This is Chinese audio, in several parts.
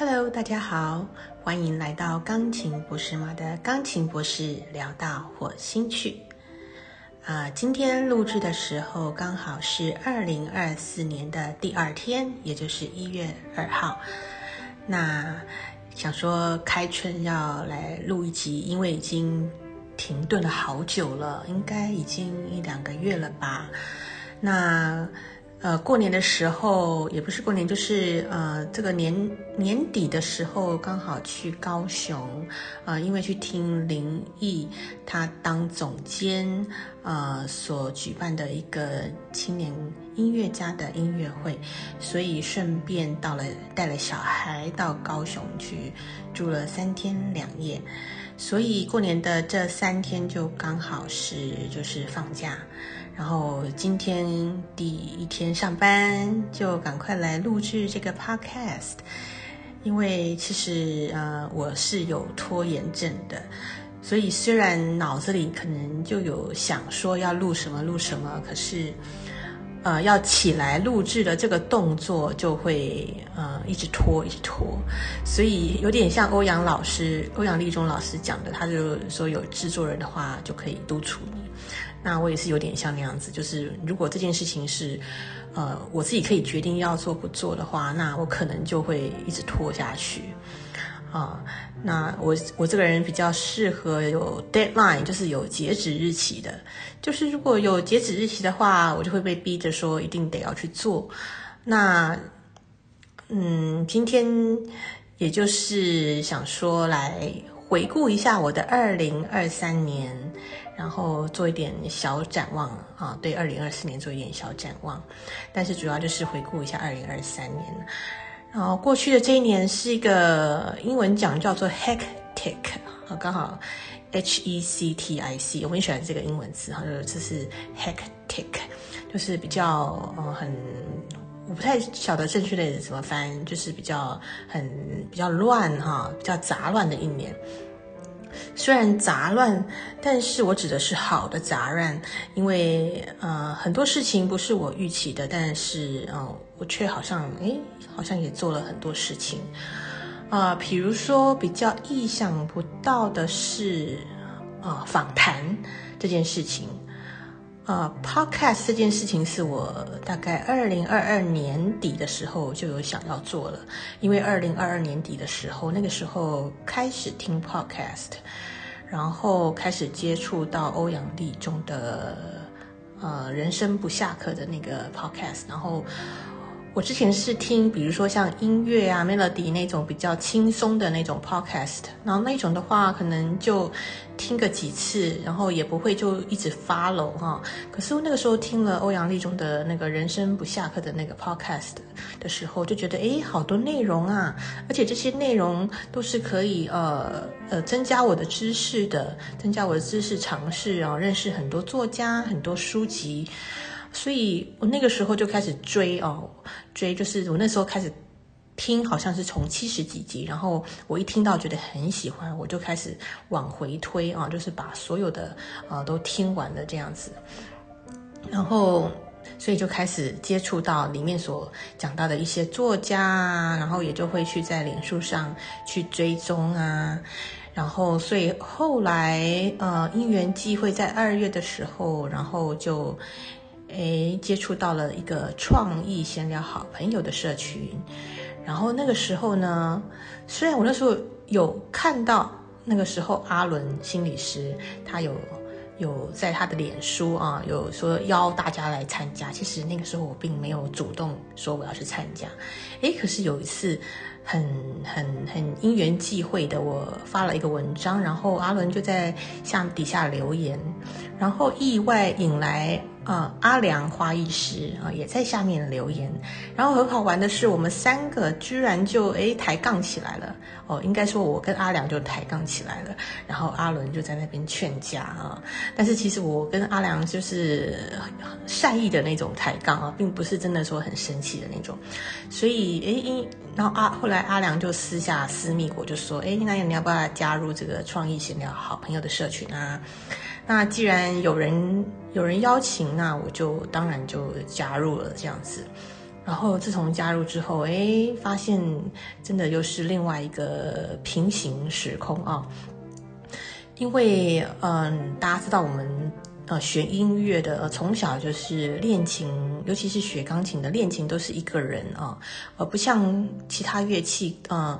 Hello，大家好，欢迎来到钢琴博士妈的钢琴博士聊到火星去。啊，今天录制的时候刚好是二零二四年的第二天，也就是一月二号。那想说开春要来录一集，因为已经停顿了好久了，应该已经一两个月了吧。那。呃，过年的时候也不是过年，就是呃，这个年年底的时候，刚好去高雄，啊，因为去听林毅他当总监，呃，所举办的一个青年音乐家的音乐会，所以顺便到了带了小孩到高雄去住了三天两夜，所以过年的这三天就刚好是就是放假。然后今天第一天上班，就赶快来录制这个 podcast，因为其实呃我是有拖延症的，所以虽然脑子里可能就有想说要录什么录什么，可是呃要起来录制的这个动作就会呃一直拖一直拖，所以有点像欧阳老师欧阳立中老师讲的，他就说有制作人的话就可以督促你。那我也是有点像那样子，就是如果这件事情是，呃，我自己可以决定要做不做的话，那我可能就会一直拖下去，啊，那我我这个人比较适合有 deadline，就是有截止日期的，就是如果有截止日期的话，我就会被逼着说一定得要去做。那，嗯，今天也就是想说来回顾一下我的二零二三年。然后做一点小展望啊，对二零二四年做一点小展望，但是主要就是回顾一下二零二三年。然后过去的这一年是一个英文讲叫做 hectic 啊，刚好 H E C T I C，我很喜欢这个英文词哈，就是这是 hectic，就是比较呃很，我不太晓得正确的怎么翻，就是比较很比较乱哈，比较杂乱的一年。虽然杂乱，但是我指的是好的杂乱，因为呃很多事情不是我预期的，但是呃我却好像诶好像也做了很多事情，啊，比如说比较意想不到的是啊访谈这件事情。呃，podcast 这件事情是我大概二零二二年底的时候就有想要做了，因为二零二二年底的时候，那个时候开始听 podcast，然后开始接触到欧阳立中的呃人生不下课的那个 podcast，然后。我之前是听，比如说像音乐啊、melody 那种比较轻松的那种 podcast，然后那种的话，可能就听个几次，然后也不会就一直 follow 哈。可是我那个时候听了欧阳立中的那个人生不下课的那个 podcast 的时候，就觉得诶，好多内容啊，而且这些内容都是可以呃呃增加我的知识的，增加我的知识尝试，然后认识很多作家、很多书籍。所以我那个时候就开始追哦，追就是我那时候开始听，好像是从七十几集，然后我一听到觉得很喜欢，我就开始往回推啊，就是把所有的呃都听完了这样子，然后所以就开始接触到里面所讲到的一些作家啊，然后也就会去在脸书上去追踪啊，然后所以后来呃因缘际会在二月的时候，然后就。诶，接触到了一个创意闲聊好朋友的社群，然后那个时候呢，虽然我那时候有看到那个时候阿伦心理师他有有在他的脸书啊有说邀大家来参加，其实那个时候我并没有主动说我要去参加，诶，可是有一次很很很因缘际会的，我发了一个文章，然后阿伦就在下底下留言，然后意外引来。啊，阿良花艺师啊，也在下面留言。然后很好玩的是，我们三个居然就诶抬杠起来了。哦，应该说我跟阿良就抬杠起来了。然后阿伦就在那边劝架啊。但是其实我跟阿良就是善意的那种抬杠啊，并不是真的说很生气的那种。所以诶，然后阿后来阿良就私下私密我，就说诶，那你要不要加入这个创意闲聊好朋友的社群啊？那既然有人有人邀请，那我就当然就加入了这样子。然后自从加入之后，哎，发现真的又是另外一个平行时空啊。因为嗯，大家知道我们呃学音乐的呃，从小就是练琴，尤其是学钢琴的练琴都是一个人啊，而不像其他乐器，嗯。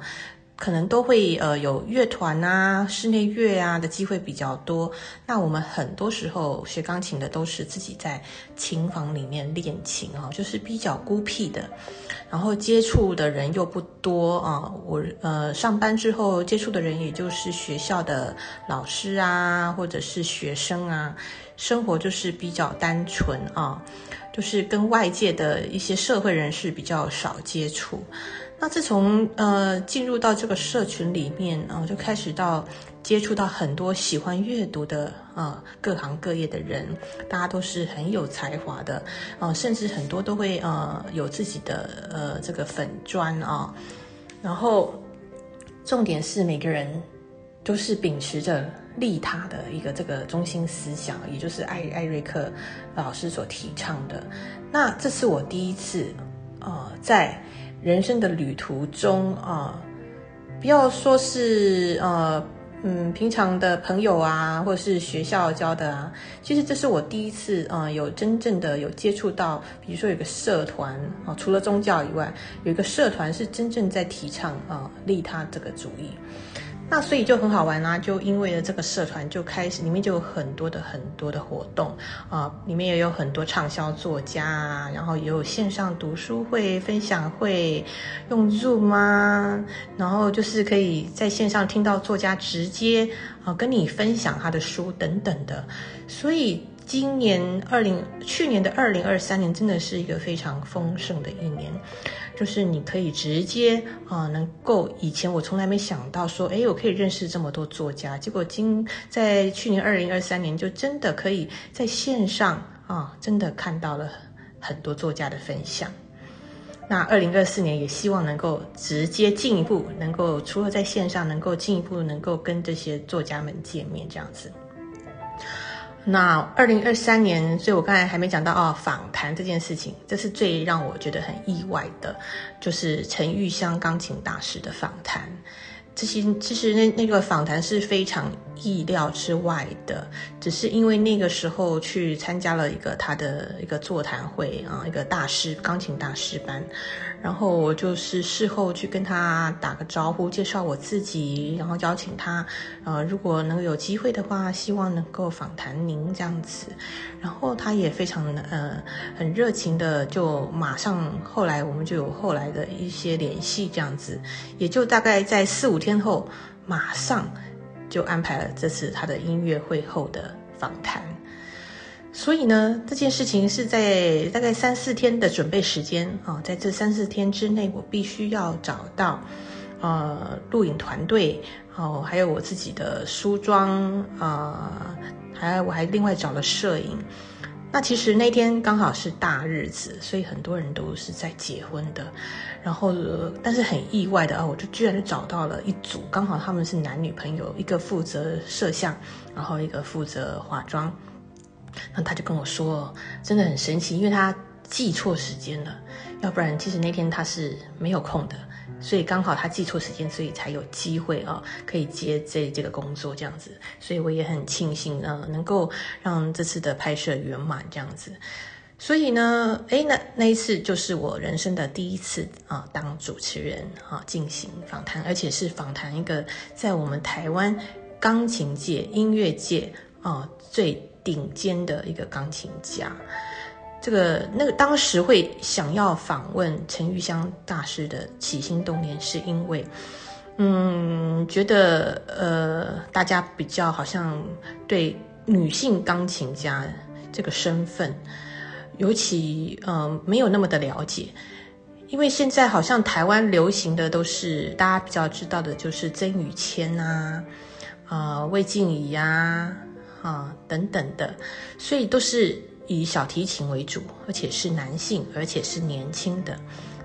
可能都会呃有乐团啊、室内乐啊的机会比较多。那我们很多时候学钢琴的都是自己在琴房里面练琴啊，就是比较孤僻的，然后接触的人又不多啊。我呃上班之后接触的人也就是学校的老师啊，或者是学生啊，生活就是比较单纯啊，就是跟外界的一些社会人士比较少接触。那自从呃进入到这个社群里面啊，就开始到接触到很多喜欢阅读的啊各行各业的人，大家都是很有才华的啊，甚至很多都会呃有自己的呃这个粉砖啊，然后重点是每个人都是秉持着利他的一个这个中心思想，也就是艾艾瑞克老师所提倡的。那这是我第一次呃在。人生的旅途中啊，不要说是呃嗯平常的朋友啊，或者是学校教的啊，其实这是我第一次啊有真正的有接触到，比如说有个社团啊，除了宗教以外，有一个社团是真正在提倡啊利他这个主义。那所以就很好玩啦，就因为了这个社团就开始，里面就有很多的很多的活动啊，里面也有很多畅销作家啊，然后也有线上读书会、分享会，用 Zoom 啊，然后就是可以在线上听到作家直接啊跟你分享他的书等等的，所以。今年二零去年的二零二三年真的是一个非常丰盛的一年，就是你可以直接啊，能够以前我从来没想到说，哎，我可以认识这么多作家，结果今在去年二零二三年就真的可以在线上啊，真的看到了很多作家的分享。那二零二四年也希望能够直接进一步，能够除了在线上，能够进一步能够跟这些作家们见面这样子。那二零二三年，所以我刚才还没讲到哦，访谈这件事情，这是最让我觉得很意外的，就是陈玉香钢琴大师的访谈。这些其实那那个访谈是非常意料之外的，只是因为那个时候去参加了一个他的一个座谈会啊，一个大师钢琴大师班。然后我就是事后去跟他打个招呼，介绍我自己，然后邀请他，呃，如果能有机会的话，希望能够访谈您这样子。然后他也非常呃很热情的，就马上后来我们就有后来的一些联系这样子，也就大概在四五天后，马上就安排了这次他的音乐会后的访谈。所以呢，这件事情是在大概三四天的准备时间啊，在这三四天之内，我必须要找到呃录影团队，哦，还有我自己的梳妆啊，还我还另外找了摄影。那其实那天刚好是大日子，所以很多人都是在结婚的。然后，呃但是很意外的啊，我就居然就找到了一组，刚好他们是男女朋友，一个负责摄像，然后一个负责化妆。那他就跟我说，真的很神奇，因为他记错时间了，要不然其实那天他是没有空的，所以刚好他记错时间，所以才有机会啊，可以接这这个工作这样子，所以我也很庆幸啊，能够让这次的拍摄圆满这样子。所以呢，哎，那那一次就是我人生的第一次啊，当主持人啊，进行访谈，而且是访谈一个在我们台湾钢琴界、音乐界啊最。顶尖的一个钢琴家，这个那个当时会想要访问陈玉香大师的起心动念，是因为，嗯，觉得呃，大家比较好像对女性钢琴家这个身份，尤其嗯没有那么的了解，因为现在好像台湾流行的都是大家比较知道的，就是曾宇谦啊，啊魏静怡呀。啊，等等的，所以都是以小提琴为主，而且是男性，而且是年轻的。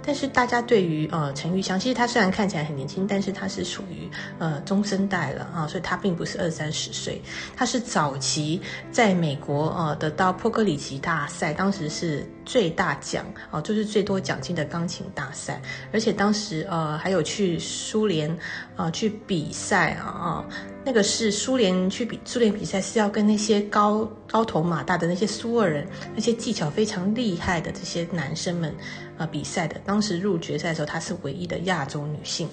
但是大家对于呃陈玉香，其实她虽然看起来很年轻，但是她是属于呃中生代了啊，所以她并不是二三十岁，她是早期在美国呃得到波格里奇大赛，当时是最大奖啊，就是最多奖金的钢琴大赛，而且当时呃还有去苏联啊去比赛啊。那个是苏联去比苏联比赛，是要跟那些高高头马大的那些苏俄人，那些技巧非常厉害的这些男生们，呃，比赛的。当时入决赛的时候，她是唯一的亚洲女性。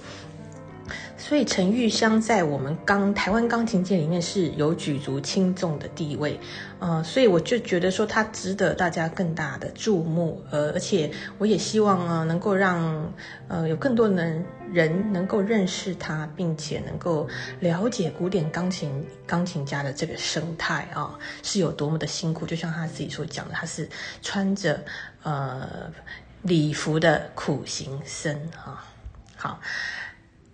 所以陈玉香在我们钢台湾钢琴界里面是有举足轻重的地位，呃，所以我就觉得说他值得大家更大的注目，呃，而且我也希望啊能够让呃有更多人人能够认识他，并且能够了解古典钢琴钢琴家的这个生态啊是有多么的辛苦，就像他自己所讲的，他是穿着呃礼服的苦行僧啊，好。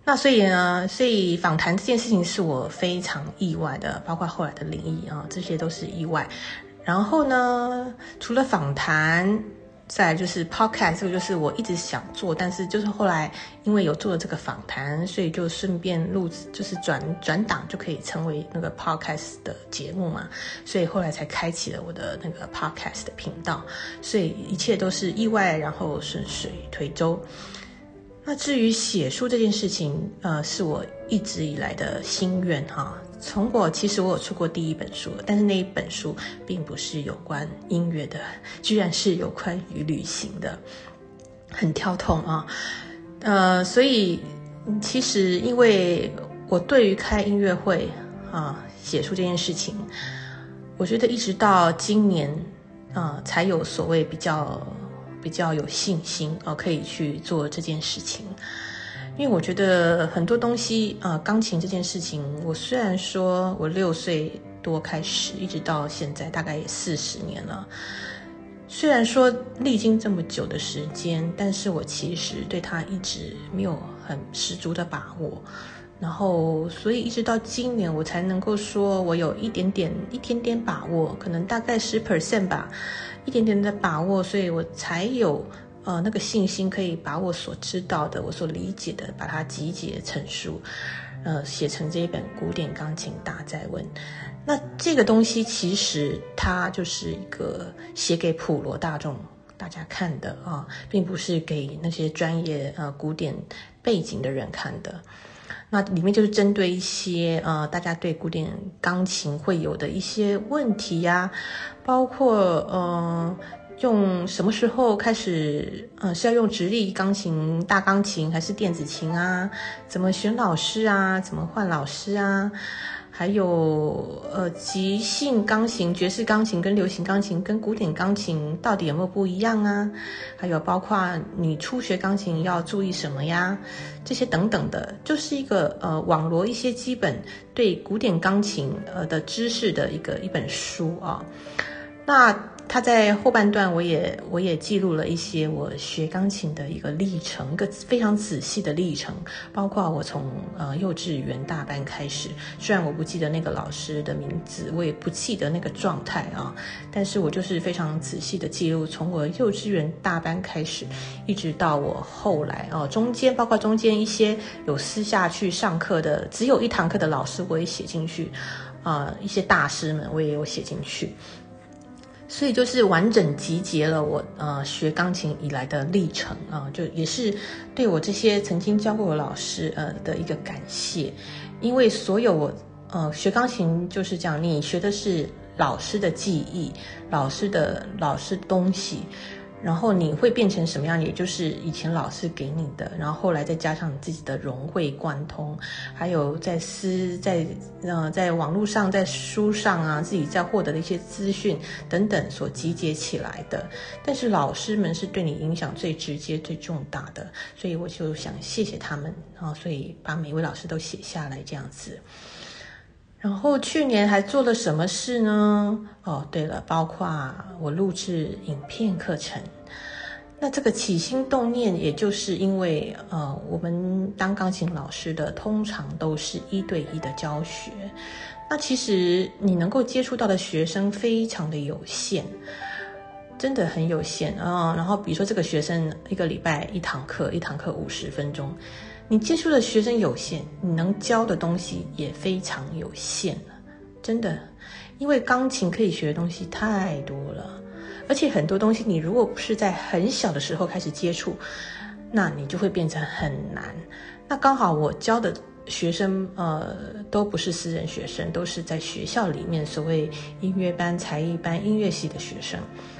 那所以呢，所以访谈这件事情是我非常意外的，包括后来的灵异啊，这些都是意外。然后呢，除了访谈，再就是 podcast，这个就是我一直想做，但是就是后来因为有做了这个访谈，所以就顺便录，就是转转档就可以成为那个 podcast 的节目嘛，所以后来才开启了我的那个 podcast 的频道。所以一切都是意外，然后顺水推舟。那至于写书这件事情，呃，是我一直以来的心愿哈。从我其实我有出过第一本书，但是那一本书并不是有关音乐的，居然是有关于旅行的，很跳痛啊。呃，所以其实因为我对于开音乐会啊、写书这件事情，我觉得一直到今年啊，才有所谓比较。比较有信心啊，可以去做这件事情，因为我觉得很多东西啊，钢琴这件事情，我虽然说我六岁多开始，一直到现在大概也四十年了，虽然说历经这么久的时间，但是我其实对它一直没有很十足的把握，然后所以一直到今年我才能够说我有一点点、一点点把握，可能大概十 percent 吧。一点点的把握，所以我才有呃那个信心，可以把我所知道的、我所理解的，把它集结成书，呃，写成这一本古典钢琴大在问。那这个东西其实它就是一个写给普罗大众大家看的啊，并不是给那些专业呃古典背景的人看的。那里面就是针对一些呃，大家对古典钢琴会有的一些问题呀，包括呃，用什么时候开始呃是要用直立钢琴、大钢琴还是电子琴啊？怎么选老师啊？怎么换老师啊？还有呃，即兴钢琴、爵士钢琴跟流行钢琴跟古典钢琴到底有没有不一样啊？还有包括你初学钢琴要注意什么呀？这些等等的，就是一个呃网罗一些基本对古典钢琴呃的知识的一个一本书啊。那。他在后半段，我也我也记录了一些我学钢琴的一个历程，一个非常仔细的历程，包括我从呃幼稚园大班开始，虽然我不记得那个老师的名字，我也不记得那个状态啊，但是我就是非常仔细的记录，从我幼稚园大班开始，一直到我后来啊，中间包括中间一些有私下去上课的，只有一堂课的老师我也写进去，啊，一些大师们我也有写进去。所以就是完整集结了我呃学钢琴以来的历程啊，就也是对我这些曾经教过我老师呃的一个感谢，因为所有我呃学钢琴就是这样你学的是老师的技艺，老师的老师东西。然后你会变成什么样？也就是以前老师给你的，然后后来再加上你自己的融会贯通，还有在私在呃在网络上、在书上啊，自己在获得的一些资讯等等所集结起来的。但是老师们是对你影响最直接、最重大的，所以我就想谢谢他们啊，所以把每位老师都写下来这样子。然后去年还做了什么事呢？哦，对了，包括我录制影片课程。那这个起心动念，也就是因为呃，我们当钢琴老师的通常都是一对一的教学，那其实你能够接触到的学生非常的有限。真的很有限啊。然后比如说这个学生一个礼拜一堂课，一堂课五十分钟，你接触的学生有限，你能教的东西也非常有限真的，因为钢琴可以学的东西太多了，而且很多东西你如果不是在很小的时候开始接触，那你就会变成很难。那刚好我教的。学生呃都不是私人学生，都是在学校里面所谓音乐班、才艺班、音乐系的学生，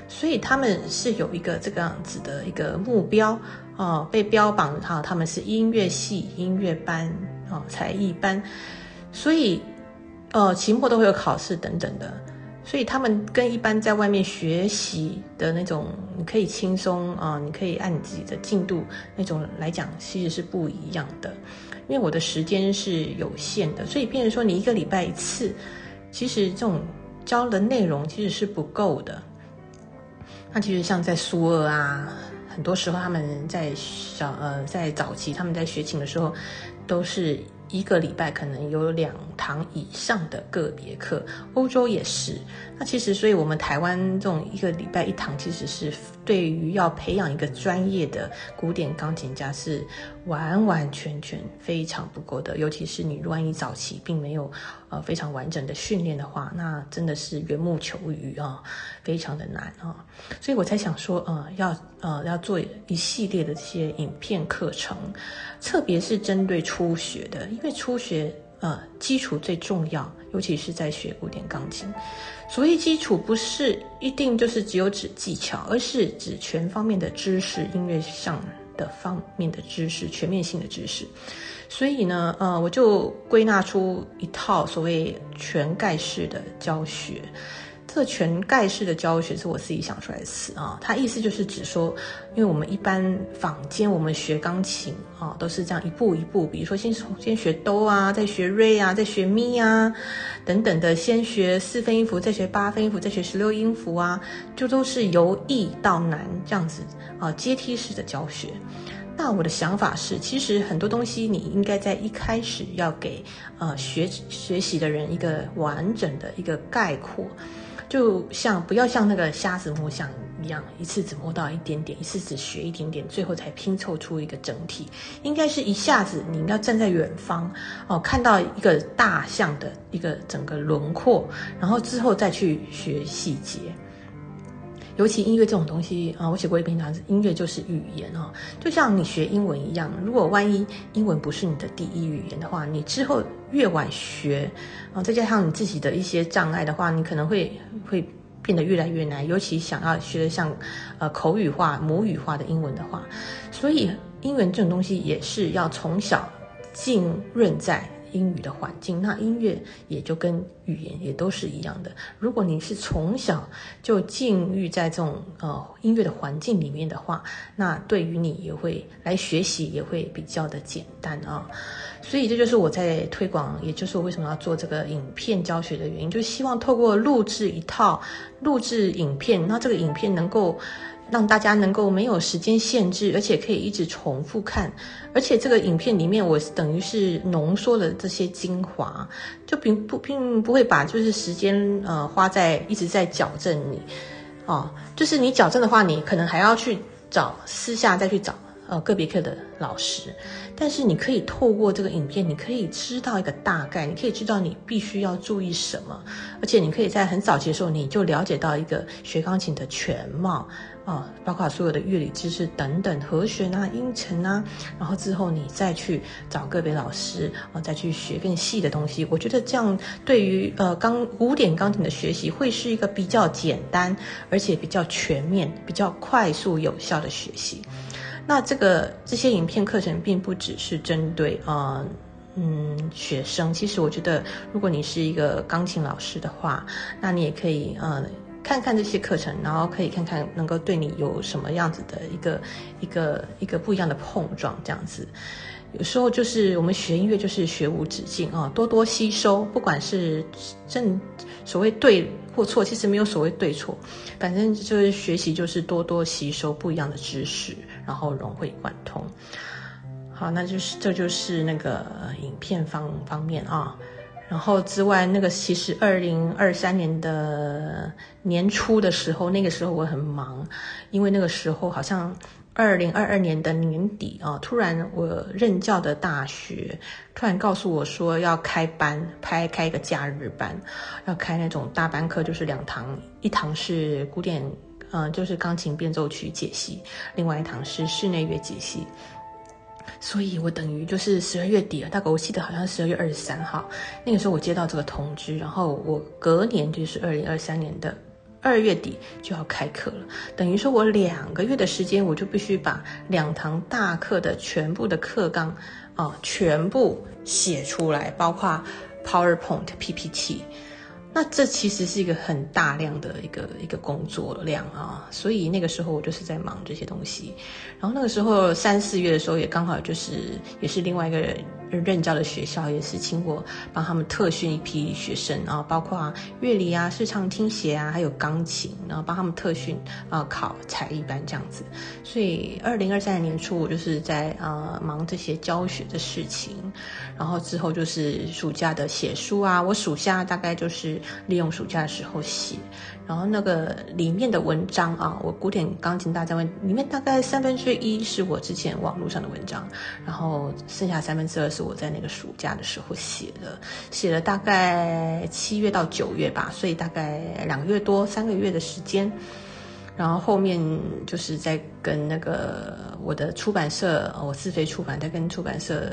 所以他们是有一个这个样子的一个目标哦，被标榜哈他们是音乐系、音乐班哦、才艺班，所以呃期末都会有考试等等的，所以他们跟一般在外面学习的那种你可以轻松啊，你可以按你自己的进度那种来讲，其实是不一样的。因为我的时间是有限的，所以变成说你一个礼拜一次，其实这种教的内容其实是不够的。那其实像在苏俄啊，很多时候他们在小呃在早期他们在学琴的时候，都是。一个礼拜可能有两堂以上的个别课，欧洲也是。那其实，所以我们台湾这种一个礼拜一堂，其实是对于要培养一个专业的古典钢琴家是完完全全非常不够的。尤其是你万一早期并没有呃非常完整的训练的话，那真的是缘木求鱼啊，非常的难啊。所以我才想说，呃，要呃要做一系列的这些影片课程，特别是针对初学的。因为初学，呃，基础最重要，尤其是在学古典钢琴。所以基础，不是一定就是只有指技巧，而是指全方面的知识，音乐上的方面的知识，全面性的知识。所以呢，呃，我就归纳出一套所谓全盖式的教学。这全盖式的教学是我自己想出来的词啊，它意思就是指说，因为我们一般坊间我们学钢琴啊，都是这样一步一步，比如说先从先学哆啊，再学瑞啊，再学咪啊，等等的，先学四分音符，再学八分音符，再学十六音符啊，就都是由易到难这样子啊，阶梯式的教学。那我的想法是，其实很多东西你应该在一开始要给呃学学习的人一个完整的一个概括。就像不要像那个瞎子摸象一样，一次只摸到一点点，一次只学一点点，最后才拼凑出一个整体。应该是一下子，你要站在远方哦，看到一个大象的一个整个轮廓，然后之后再去学细节。尤其音乐这种东西啊，我写过一篇文章，音乐就是语言哦，就像你学英文一样，如果万一英文不是你的第一语言的话，你之后越晚学啊，再加上你自己的一些障碍的话，你可能会会变得越来越难。尤其想要学的像呃口语化、母语化的英文的话，所以英文这种东西也是要从小浸润在。英语的环境，那音乐也就跟语言也都是一样的。如果你是从小就浸浴在这种呃音乐的环境里面的话，那对于你也会来学习也会比较的简单啊。所以这就是我在推广，也就是我为什么要做这个影片教学的原因，就希望透过录制一套录制影片，那这个影片能够。让大家能够没有时间限制，而且可以一直重复看，而且这个影片里面我等于是浓缩了这些精华，就并不并不会把就是时间呃花在一直在矫正你，哦，就是你矫正的话，你可能还要去找私下再去找呃个别课的老师，但是你可以透过这个影片，你可以知道一个大概，你可以知道你必须要注意什么，而且你可以在很早期的时候你就了解到一个学钢琴的全貌。啊，包括所有的乐理知识等等，和弦啊、音程啊，然后之后你再去找个别老师啊，再去学更细的东西。我觉得这样对于呃钢古典钢琴的学习会是一个比较简单，而且比较全面、比较快速有效的学习。那这个这些影片课程并不只是针对啊嗯学生，其实我觉得如果你是一个钢琴老师的话，那你也可以呃。看看这些课程，然后可以看看能够对你有什么样子的一个一个一个不一样的碰撞，这样子。有时候就是我们学音乐就是学无止境啊，多多吸收，不管是正所谓对或错，其实没有所谓对错，反正就是学习就是多多吸收不一样的知识，然后融会贯通。好，那就是这就是那个影片方方面啊。然后之外，那个其实二零二三年的年初的时候，那个时候我很忙，因为那个时候好像二零二二年的年底啊，突然我任教的大学突然告诉我说要开班，开开一个假日班，要开那种大班课，就是两堂，一堂是古典，嗯，就是钢琴变奏曲解析，另外一堂是室内乐解析。所以我等于就是十二月底了，大概我记得好像十二月二十三号，那个时候我接到这个通知，然后我隔年就是二零二三年的二月底就要开课了，等于说我两个月的时间，我就必须把两堂大课的全部的课纲啊全部写出来，包括 PowerPoint、PPT。那这其实是一个很大量的一个一个工作量啊，所以那个时候我就是在忙这些东西。然后那个时候三四月的时候，也刚好就是也是另外一个人任教的学校，也是请我帮他们特训一批学生啊，包括乐理啊、视唱听写啊，还有钢琴，然后帮他们特训啊，考才艺班这样子。所以二零二三年初，我就是在呃忙这些教学的事情。然后之后就是暑假的写书啊，我暑假大概就是利用暑假的时候写，然后那个里面的文章啊，我古典钢琴大家问里面大概三分之一是我之前网络上的文章，然后剩下三分之二是我在那个暑假的时候写的，写了大概七月到九月吧，所以大概两个月多三个月的时间。然后后面就是在跟那个我的出版社，我自费出版，在跟出版社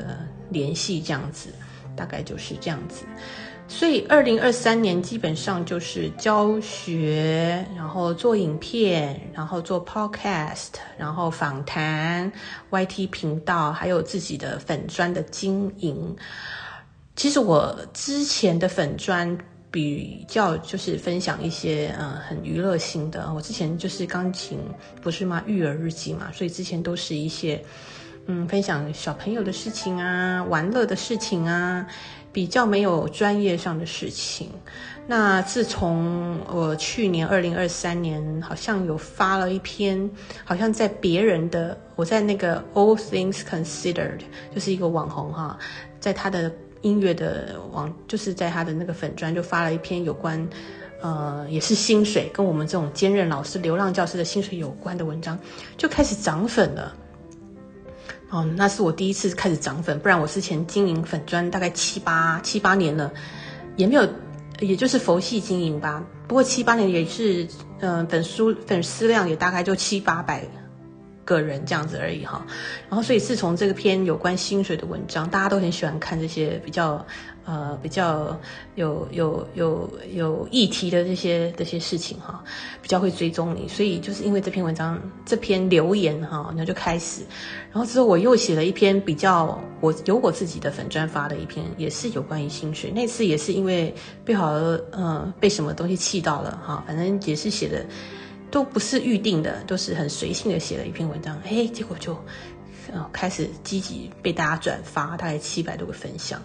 联系这样子，大概就是这样子。所以二零二三年基本上就是教学，然后做影片，然后做 podcast，然后访谈，YT 频道，还有自己的粉砖的经营。其实我之前的粉砖。比较就是分享一些嗯很娱乐性的，我之前就是钢琴不是吗？育儿日记嘛，所以之前都是一些嗯分享小朋友的事情啊，玩乐的事情啊，比较没有专业上的事情。那自从我去年二零二三年好像有发了一篇，好像在别人的我在那个 All Things Considered 就是一个网红哈，在他的。音乐的网就是在他的那个粉砖就发了一篇有关，呃，也是薪水跟我们这种兼任老师、流浪教师的薪水有关的文章，就开始涨粉了。哦，那是我第一次开始涨粉，不然我之前经营粉砖大概七八七八年了，也没有，也就是佛系经营吧。不过七八年也是，嗯，粉丝粉丝量也大概就七八百。个人这样子而已哈，然后所以自从这个篇有关薪水的文章，大家都很喜欢看这些比较呃比较有有有有议题的这些这些事情哈，比较会追踪你，所以就是因为这篇文章这篇留言哈，那就开始，然后之后我又写了一篇比较我有我自己的粉专发的一篇，也是有关于薪水，那次也是因为被好呃被什么东西气到了哈，反正也是写的。都不是预定的，都是很随性的写了一篇文章，哎，结果就，呃，开始积极被大家转发，大概七百多个分享，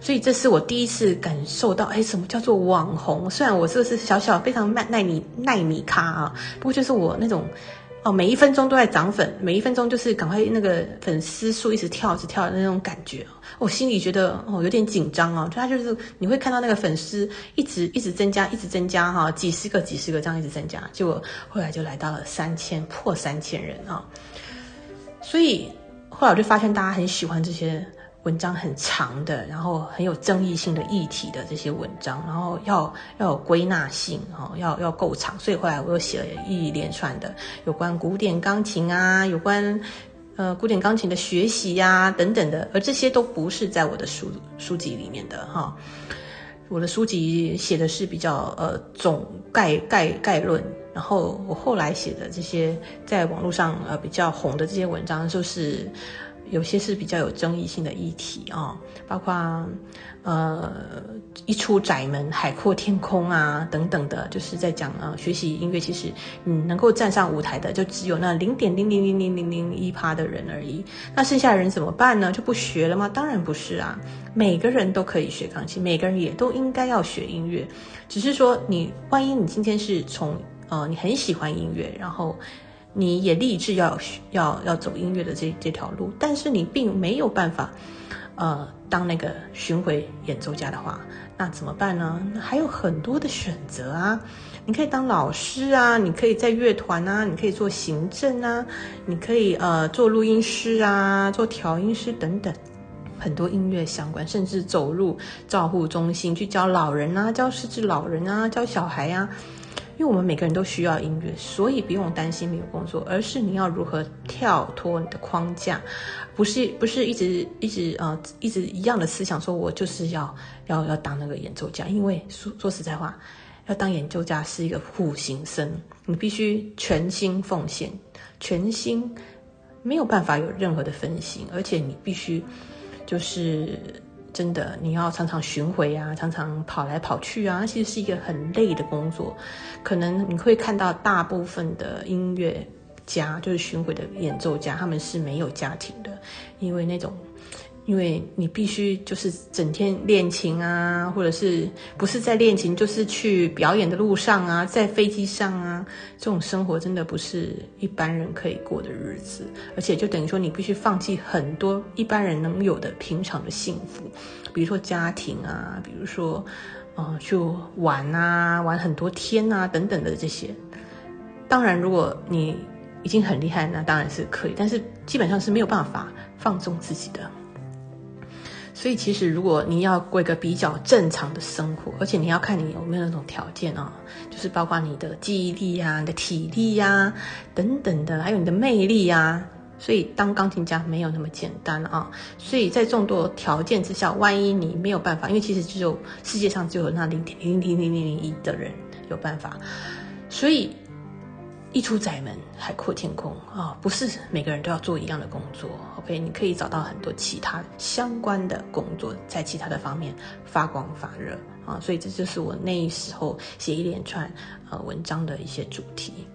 所以这是我第一次感受到，哎，什么叫做网红？虽然我这个是小小非常耐耐米耐米咖啊，不过就是我那种。哦，每一分钟都在涨粉，每一分钟就是赶快那个粉丝数一直跳，一直跳的那种感觉，我心里觉得哦有点紧张哦。就他就是你会看到那个粉丝一直一直增加，一直增加哈，几十个几十个这样一直增加，结果后来就来到了三千破三千人啊。所以后来我就发现大家很喜欢这些。文章很长的，然后很有争议性的议题的这些文章，然后要要有归纳性，哦，要要够长，所以后来我又写了一连串的有关古典钢琴啊，有关呃古典钢琴的学习呀等等的，而这些都不是在我的书书籍里面的哈，我的书籍写的是比较呃总概概概论，然后我后来写的这些在网络上呃比较红的这些文章就是。有些是比较有争议性的议题啊，包括呃一出窄门海阔天空啊等等的，就是在讲啊学习音乐，其实嗯能够站上舞台的就只有那零点零零零零零零一趴的人而已，那剩下的人怎么办呢？就不学了吗？当然不是啊，每个人都可以学钢琴，每个人也都应该要学音乐，只是说你万一你今天是从呃你很喜欢音乐，然后。你也立志要要要走音乐的这这条路，但是你并没有办法，呃，当那个巡回演奏家的话，那怎么办呢？还有很多的选择啊，你可以当老师啊，你可以在乐团啊，你可以做行政啊，你可以呃做录音师啊，做调音师等等。很多音乐相关，甚至走入照护中心去教老人啊，教失智老人啊，教小孩啊。因为我们每个人都需要音乐，所以不用担心没有工作，而是你要如何跳脱你的框架，不是不是一直一直呃一直一样的思想，说我就是要要要当那个演奏家。因为说说实在话，要当演奏家是一个苦行僧，你必须全心奉献，全心没有办法有任何的分心，而且你必须。就是真的，你要常常巡回啊，常常跑来跑去啊，其实是一个很累的工作。可能你会看到大部分的音乐家，就是巡回的演奏家，他们是没有家庭的，因为那种。因为你必须就是整天练琴啊，或者是不是在练琴，就是去表演的路上啊，在飞机上啊，这种生活真的不是一般人可以过的日子，而且就等于说你必须放弃很多一般人能有的平常的幸福，比如说家庭啊，比如说，呃，去玩啊，玩很多天啊等等的这些。当然，如果你已经很厉害，那当然是可以，但是基本上是没有办法放纵自己的。所以，其实如果你要过一个比较正常的生活，而且你要看你有没有那种条件啊，就是包括你的记忆力呀、你的体力呀等等的，还有你的魅力呀。所以，当钢琴家没有那么简单啊。所以在众多条件之下，万一你没有办法，因为其实只有世界上只有那零点零零零零零一的人有办法，所以。一出宅门，海阔天空啊！不是每个人都要做一样的工作，OK？你可以找到很多其他相关的工作，在其他的方面发光发热啊！所以这就是我那时候写一连串呃文章的一些主题。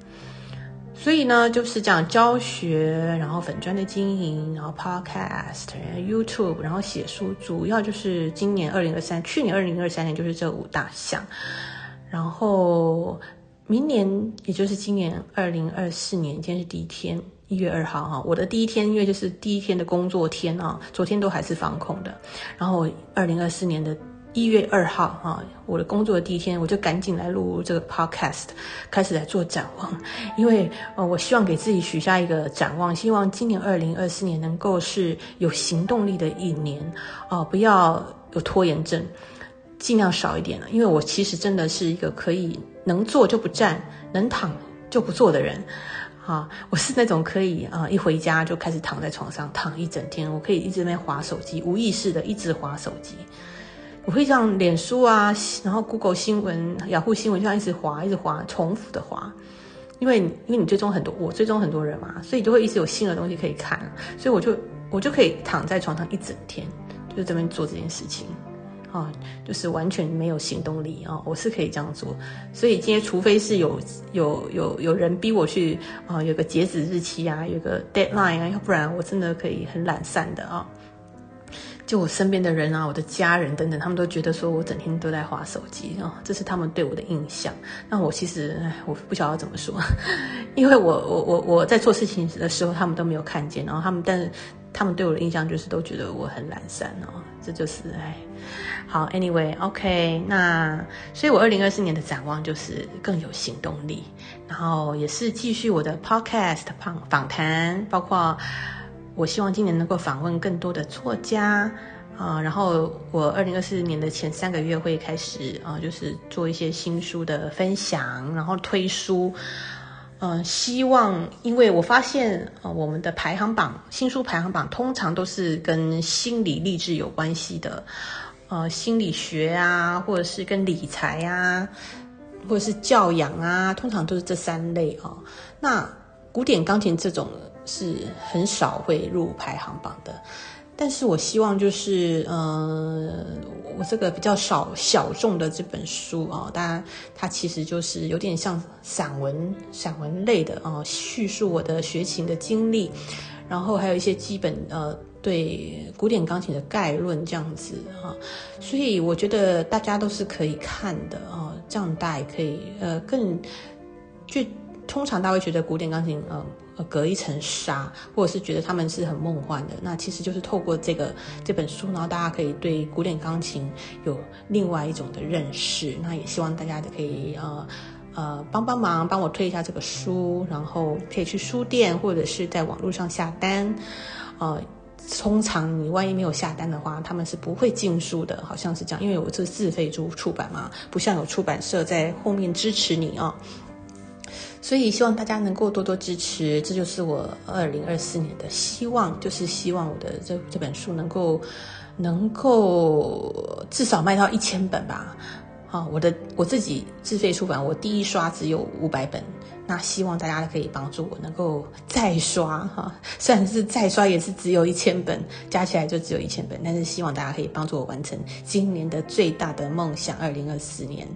所以呢，就是讲教学，然后粉砖的经营，然后 Podcast 然后、YouTube，然后写书，主要就是今年二零二三，去年二零二三年就是这五大项，然后。明年，也就是今年二零二四年，今天是第一天，一月二号哈。我的第一天，因为就是第一天的工作天啊，昨天都还是防控的。然后二零二四年的一月二号哈，我的工作的第一天，我就赶紧来录这个 podcast，开始来做展望。因为呃，我希望给自己许下一个展望，希望今年二零二四年能够是有行动力的一年哦，不要有拖延症。尽量少一点了，因为我其实真的是一个可以能坐就不站，能躺就不坐的人，啊，我是那种可以啊一回家就开始躺在床上躺一整天，我可以一直在那划手机，无意识的一直划手机，我会像脸书啊，然后 Google 新闻、雅虎新闻这样一直划，一直划，重复的划，因为因为你追踪很多，我追踪很多人嘛，所以就会一直有新的东西可以看，所以我就我就可以躺在床上一整天，就这边做这件事情。啊，就是完全没有行动力啊！我是可以这样做，所以今天除非是有有有有人逼我去啊，有个截止日期啊，有个 deadline 啊，要不然我真的可以很懒散的啊。就我身边的人啊，我的家人等等，他们都觉得说我整天都在划手机啊，这是他们对我的印象。那我其实我不晓得怎么说，因为我我我我在做事情的时候，他们都没有看见，然后他们但是他们对我的印象就是都觉得我很懒散哦，这就是哎。好，Anyway，OK，那所以，我二零二四年的展望就是更有行动力，然后也是继续我的 Podcast 访访谈，包括我希望今年能够访问更多的作家啊，然后我二零二四年的前三个月会开始啊，就是做一些新书的分享，然后推书，嗯，希望，因为我发现啊，我们的排行榜新书排行榜通常都是跟心理励志有关系的。呃，心理学啊，或者是跟理财啊，或者是教养啊，通常都是这三类哦。那古典钢琴这种是很少会入排行榜的。但是我希望就是，呃，我这个比较少小众的这本书啊，当然它其实就是有点像散文、散文类的啊，叙述我的学琴的经历，然后还有一些基本呃。对古典钢琴的概论这样子啊，所以我觉得大家都是可以看的啊，这样大家也可以呃更就通常大家会觉得古典钢琴，呃呃，隔一层纱，或者是觉得他们是很梦幻的。那其实就是透过这个这本书，然后大家可以对古典钢琴有另外一种的认识。那也希望大家可以呃呃帮帮忙，帮我推一下这个书，然后可以去书店或者是在网络上下单。呃，通常你万一没有下单的话，他们是不会进书的，好像是这样，因为我这自费出出版嘛，不像有出版社在后面支持你啊。所以希望大家能够多多支持，这就是我二零二四年的希望，就是希望我的这这本书能够能够至少卖到一千本吧。啊，我的我自己自费出版，我第一刷只有五百本，那希望大家可以帮助我能够再刷哈，虽然是再刷也是只有一千本，加起来就只有一千本，但是希望大家可以帮助我完成今年的最大的梦想，二零二四年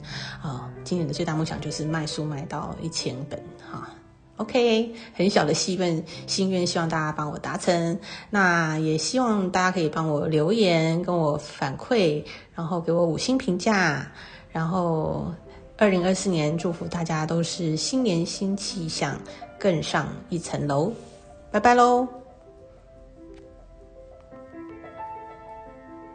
啊，今年的最大梦想就是卖书卖到一千本哈。OK，很小的希愿，心愿，希望大家帮我达成。那也希望大家可以帮我留言，跟我反馈，然后给我五星评价。然后，二零二四年祝福大家都是新年新气象，更上一层楼。拜拜喽！